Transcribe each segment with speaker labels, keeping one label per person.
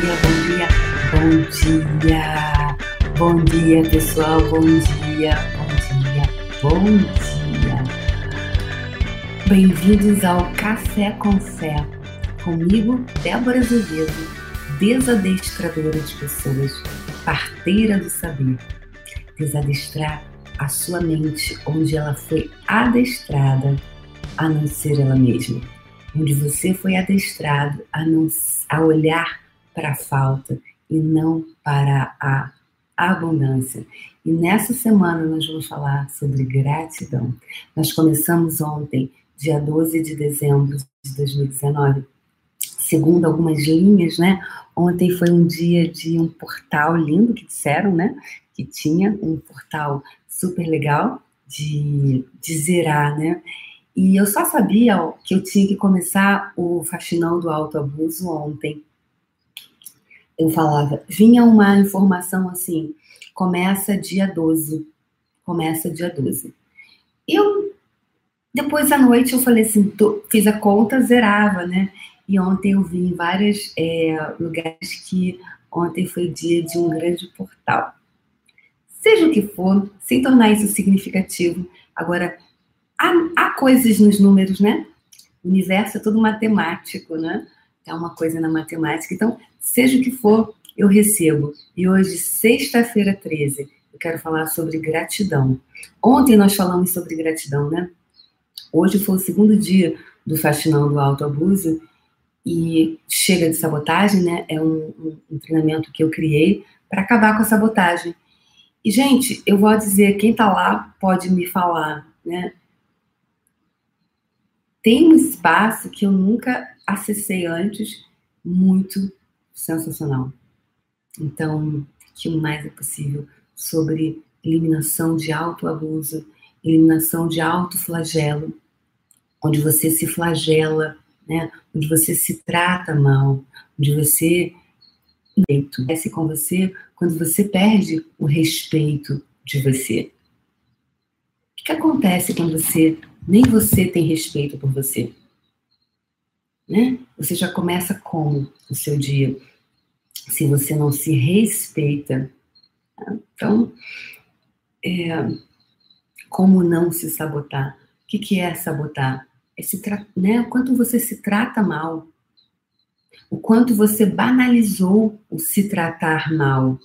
Speaker 1: dia, bom dia, bom dia. Bom dia, pessoal, bom dia, bom dia, bom dia. Bem-vindos ao Café com Fé. Comigo, Débora Azevedo, desadestradora de pessoas, parteira do saber. Desadestrar a sua mente onde ela foi adestrada a não ser ela mesma. Onde você foi adestrado a, não, a olhar para a falta e não para a abundância. E nessa semana nós vamos falar sobre gratidão. Nós começamos ontem, dia 12 de dezembro de 2019, segundo algumas linhas, né? Ontem foi um dia de um portal lindo que disseram, né? Que tinha um portal super legal de, de zerar, né? E eu só sabia que eu tinha que começar o faxinão do autoabuso ontem eu falava, vinha uma informação assim, começa dia 12, começa dia 12. Eu, depois à noite, eu falei assim, tô, fiz a conta, zerava, né? E ontem eu vi em vários é, lugares que ontem foi dia de um grande portal. Seja o que for, sem tornar isso significativo. Agora, há, há coisas nos números, né? O universo é tudo matemático, né? É uma coisa na matemática. Então, seja o que for, eu recebo. E hoje, sexta-feira 13, eu quero falar sobre gratidão. Ontem nós falamos sobre gratidão, né? Hoje foi o segundo dia do Faxinão do Autoabuso e chega de sabotagem, né? É um, um, um treinamento que eu criei para acabar com a sabotagem. E, gente, eu vou dizer, quem tá lá pode me falar, né? Tem um espaço que eu nunca acessei antes, muito sensacional. Então, que o mais é possível sobre eliminação de autoabuso, eliminação de autoflagelo, onde você se flagela, né? onde você se trata mal, onde você acontece com você quando você perde o respeito de você. O que acontece quando você nem você tem respeito por você? Né? Você já começa como o seu dia? se você não se respeita. Então, é, como não se sabotar? O que, que é sabotar? É se né, o quanto você se trata mal, o quanto você banalizou o se tratar mal.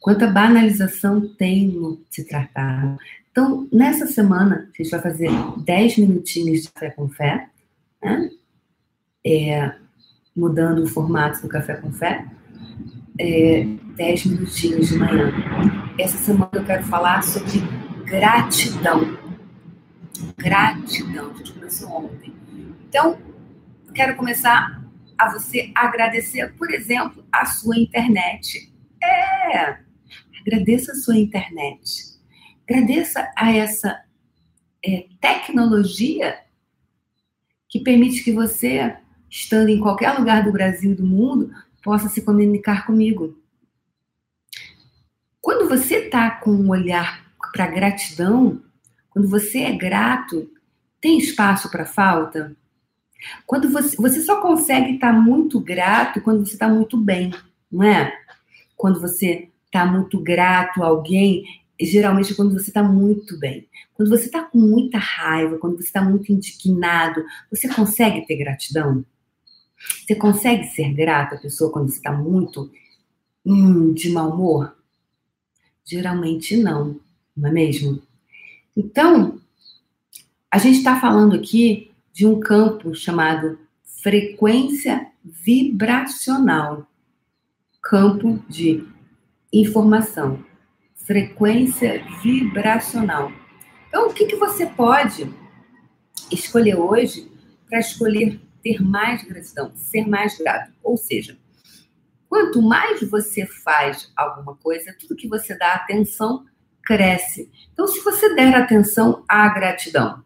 Speaker 1: Quanta banalização tem no se tratar. Então, nessa semana, a gente vai fazer 10 minutinhos de fé com fé. É, mudando o formato do Café com Fé, é, 10 minutinhos de manhã. Essa semana eu quero falar sobre gratidão. Gratidão, a gente começou ontem. Então, quero começar a você agradecer, por exemplo, a sua internet. É, agradeça a sua internet. Agradeça a essa é, tecnologia que permite que você estando em qualquer lugar do Brasil e do mundo, possa se comunicar comigo. Quando você está com um olhar para gratidão, quando você é grato, tem espaço para falta? Quando você, você só consegue estar tá muito grato quando você está muito bem, não é? Quando você está muito grato a alguém, geralmente quando você está muito bem. Quando você está com muita raiva, quando você está muito indignado, você consegue ter gratidão? Você consegue ser grata à pessoa quando você está muito hum, de mau humor? Geralmente não, não é mesmo? Então, a gente está falando aqui de um campo chamado frequência vibracional campo de informação. Frequência vibracional. Então, o que, que você pode escolher hoje para escolher ter mais gratidão, ser mais grato. Ou seja, quanto mais você faz alguma coisa, tudo que você dá atenção cresce. Então, se você der atenção à gratidão,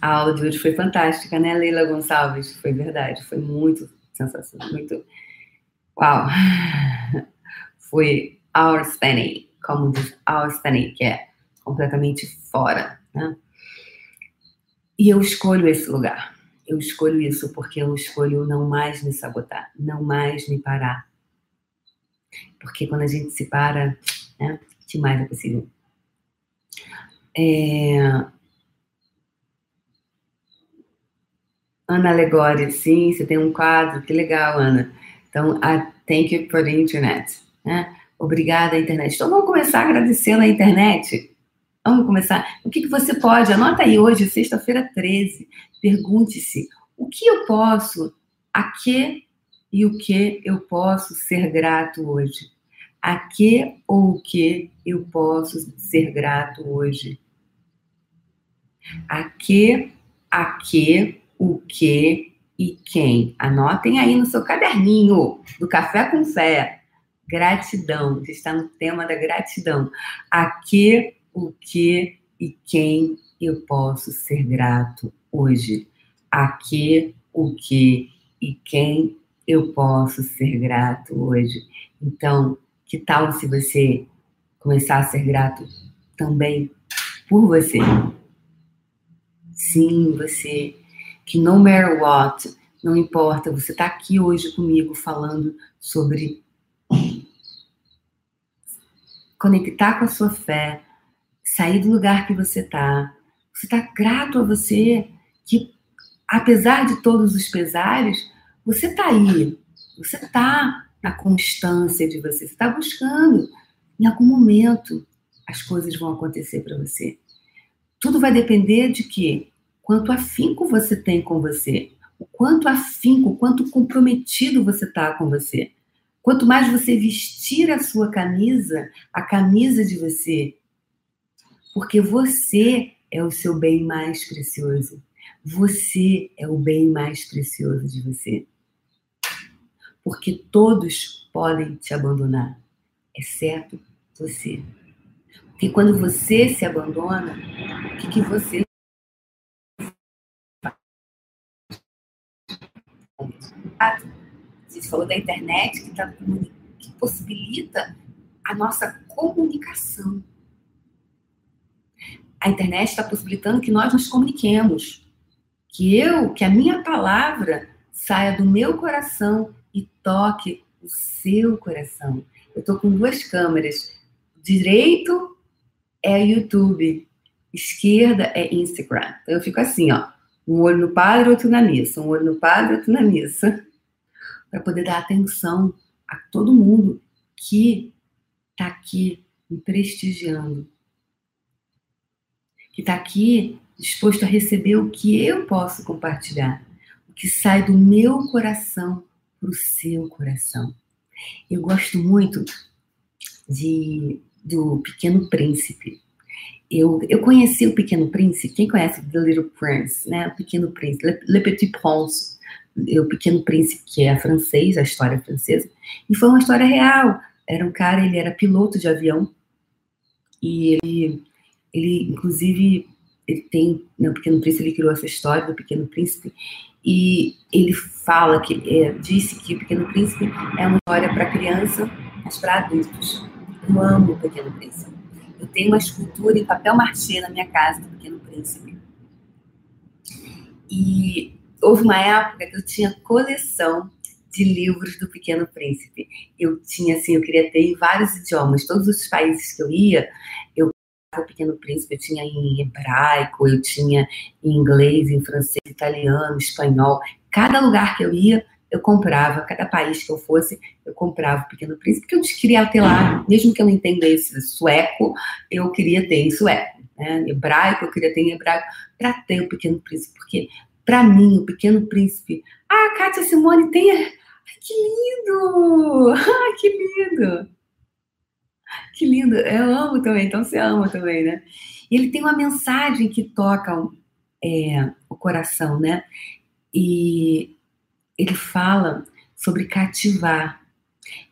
Speaker 1: A aula de hoje foi fantástica, né, Leila Gonçalves? Foi verdade, foi muito sensacional, muito. Uau! Foi outstanding, como diz outstanding, que é completamente fora, né? E eu escolho esse lugar. eu escolho isso porque eu escolho não mais me sabotar, não mais me parar. Porque quando a gente se para, né, que mais é possível? É... Ana Alegore, sim, você tem um quadro, que legal, Ana. Então, thank you for the internet. Né? Obrigada, internet. Então, vamos começar agradecendo a internet. Vamos começar. O que, que você pode? Anota aí hoje, sexta-feira 13. Pergunte-se: o que eu posso, a que e o que eu posso ser grato hoje? A que ou o que eu posso ser grato hoje? A que, a que, o que e quem? Anotem aí no seu caderninho do Café com Fé. Gratidão, está no tema da gratidão. A que, o que e quem eu posso ser grato hoje? A que, o que e quem eu posso ser grato hoje? Então, que tal se você começar a ser grato também por você? Sim, você, que no matter what, não importa, você está aqui hoje comigo falando sobre conectar com a sua fé, sair do lugar que você está. Você está grato a você que, apesar de todos os pesares, você está aí. Você está na constância de você. Você está buscando. Em algum momento, as coisas vão acontecer para você. Tudo vai depender de quê? Quanto afinco você tem com você. O quanto afinco, o quanto comprometido você está com você. Quanto mais você vestir a sua camisa, a camisa de você, porque você é o seu bem mais precioso. Você é o bem mais precioso de você. Porque todos podem te abandonar, exceto você. Porque quando você se abandona, o que, que você A gente falou da internet, que, tá, que possibilita a nossa comunicação. A internet está possibilitando que nós nos comuniquemos. Que eu, que a minha palavra saia do meu coração e toque o seu coração. Eu estou com duas câmeras. Direito é YouTube, esquerda é Instagram. Então eu fico assim, ó. Um olho no padre, outro na missa. Um olho no padre, outro na missa. Para poder dar atenção a todo mundo que está aqui me prestigiando. Que está aqui disposto a receber o que eu posso compartilhar. O que sai do meu coração para o seu coração. Eu gosto muito de, do Pequeno Príncipe eu, eu conheci o Pequeno Príncipe, quem conhece The Little Prince, né? O Pequeno Príncipe, Le, Le Petit Prince, o Pequeno Príncipe, que é francês, a história francesa, e foi uma história real. Era um cara, ele era piloto de avião, e ele, ele inclusive, ele tem, né, Pequeno Príncipe, ele criou essa história do Pequeno Príncipe, e ele fala que, é, disse que o Pequeno Príncipe é uma história para criança, mas para adultos. Eu amo o Pequeno Príncipe. Eu tenho uma escultura em papel machê na minha casa do Pequeno Príncipe. E houve uma época que eu tinha coleção de livros do Pequeno Príncipe. Eu tinha, assim, eu queria ter em vários idiomas. Todos os países que eu ia, eu o Pequeno Príncipe, eu tinha em hebraico, eu tinha em inglês, em francês, italiano, espanhol. Cada lugar que eu ia, eu comprava, cada país que eu fosse, eu comprava o Pequeno Príncipe, porque eu queria ter lá, mesmo que eu não entendesse sueco, eu queria ter em sueco. Né? Hebraico, eu queria ter em hebraico, para ter o Pequeno Príncipe, porque para mim, o Pequeno Príncipe. Ah, Kátia Simone tem. Ai, que lindo! Ah, que lindo! Que lindo! Eu amo também, então você ama também, né? Ele tem uma mensagem que toca é, o coração, né? E ele fala sobre cativar.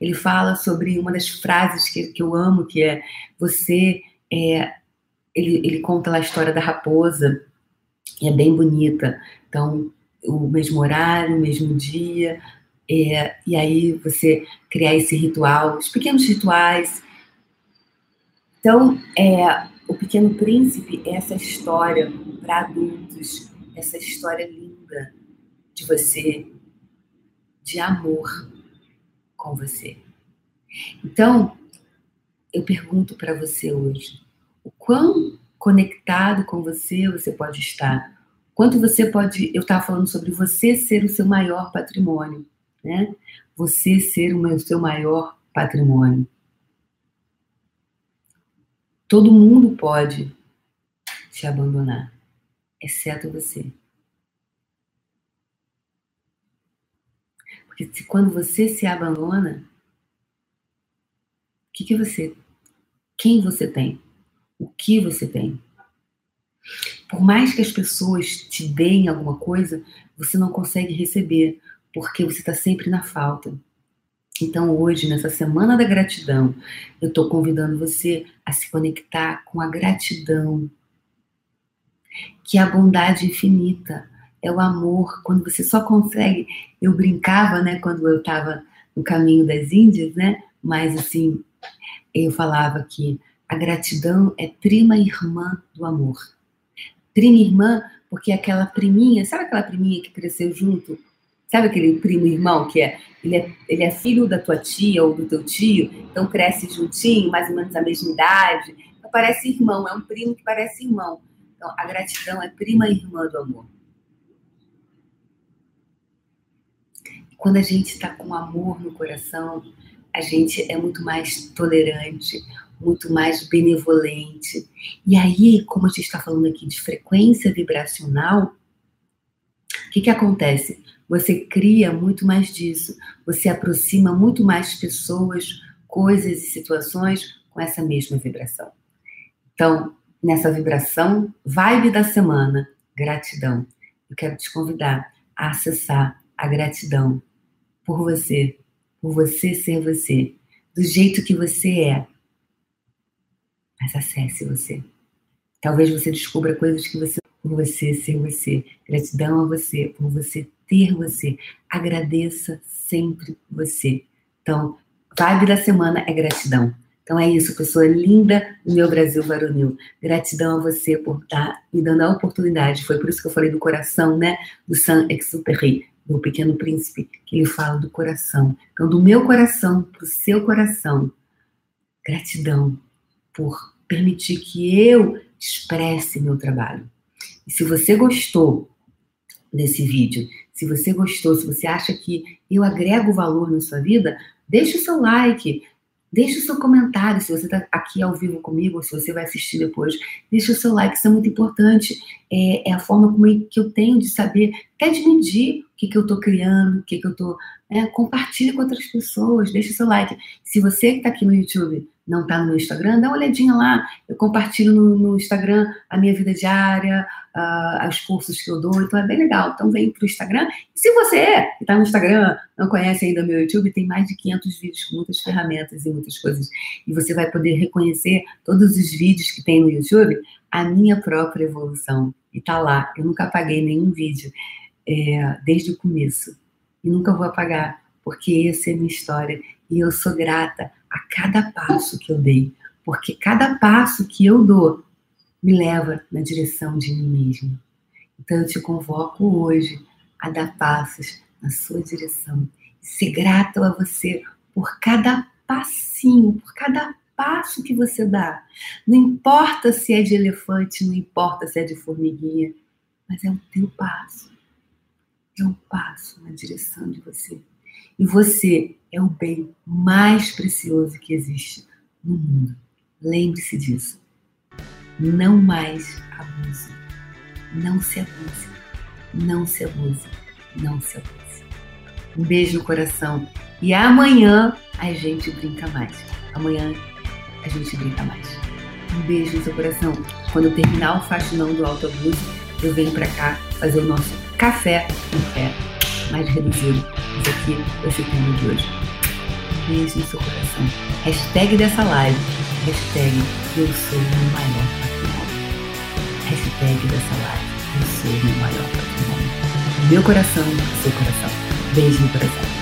Speaker 1: Ele fala sobre uma das frases que, que eu amo, que é você. É, ele, ele conta lá a história da raposa, e é bem bonita. Então, o mesmo horário, o mesmo dia, é, e aí você criar esse ritual, os pequenos rituais. Então, é, o Pequeno Príncipe é essa história para adultos, essa história linda de você, de amor com você. Então, eu pergunto para você hoje, o quão conectado com você você pode estar? Quanto você pode, eu estava falando sobre você ser o seu maior patrimônio, né? Você ser o seu maior patrimônio. Todo mundo pode te abandonar, exceto você. Porque se, quando você se abandona, o que, que você, quem você tem? O que você tem? Por mais que as pessoas te deem alguma coisa, você não consegue receber, porque você está sempre na falta. Então, hoje, nessa semana da gratidão, eu estou convidando você a se conectar com a gratidão, que é a bondade infinita, é o amor. Quando você só consegue. Eu brincava, né, quando eu estava no caminho das Índias, né, mas assim, eu falava que a gratidão é prima irmã do amor. Prima irmã, porque aquela priminha, sabe aquela priminha que cresceu junto? Sabe aquele primo irmão que é ele, é ele é filho da tua tia ou do teu tio, então cresce juntinho, mais ou menos a mesma idade. Então parece irmão, é um primo que parece irmão. Então a gratidão é prima irmã do amor. Quando a gente está com amor no coração, a gente é muito mais tolerante, muito mais benevolente. E aí, como a gente está falando aqui de frequência vibracional, o que, que acontece? Você cria muito mais disso, você aproxima muito mais pessoas, coisas e situações com essa mesma vibração. Então, nessa vibração, vibe da semana, gratidão. Eu quero te convidar a acessar a gratidão por você, por você ser você, do jeito que você é. Mas acesse você. Talvez você descubra coisas que você por você ser você. Gratidão a você, por você ter você. Agradeça sempre você. Então, vibe da semana é gratidão. Então é isso, pessoa linda do meu Brasil varonil. Gratidão a você por estar me dando a oportunidade. Foi por isso que eu falei do coração, né? Do Saint-Exupéry do Pequeno Príncipe, que ele fala do coração. Então, do meu coração para o seu coração, gratidão por permitir que eu expresse meu trabalho. E se você gostou desse vídeo, se você gostou, se você acha que eu agrego valor na sua vida, deixe o seu like, Deixe o seu comentário, se você está aqui ao vivo comigo, ou se você vai assistir depois. Deixe o seu like, isso é muito importante. É, é a forma como que eu tenho de saber, até de medir o que, que eu estou criando, o que, que eu estou. É, compartilhe com outras pessoas, deixe o seu like. Se você que está aqui no YouTube não está no meu Instagram, dá uma olhadinha lá. Eu compartilho no, no Instagram a minha vida diária, uh, os cursos que eu dou, então é bem legal. Então vem para o Instagram. Se você está no Instagram, não conhece ainda o meu YouTube, tem mais de 500 vídeos com muitas ferramentas e muitas coisas. E você vai poder reconhecer todos os vídeos que tem no YouTube, a minha própria evolução. E tá lá. Eu nunca apaguei nenhum vídeo é, desde o começo. E nunca vou apagar, porque essa é a minha história. E eu sou grata a cada passo que eu dei, porque cada passo que eu dou me leva na direção de mim mesmo. Então eu te convoco hoje a dar passos na sua direção. Ser grato a você por cada passinho, por cada passo que você dá. Não importa se é de elefante, não importa se é de formiguinha, mas é o teu passo. É um passo na direção de você. E você é o bem mais precioso que existe no mundo. Lembre-se disso. Não mais abuse. Não se abuse. Não se abuse. Não se abuse. Um beijo no coração. E amanhã a gente brinca mais. Amanhã a gente brinca mais. Um beijo no seu coração. Quando eu terminar o faxinão do autobus, eu venho para cá fazer o nosso café em pé mais reduzido. Isso aqui vai ser o de hoje. Beijo no seu coração. Hashtag dessa live. Hashtag eu sou o maior hashtag dessa live. Eu sou o maior patrimônio. Meu coração, seu coração. Beijo no coração.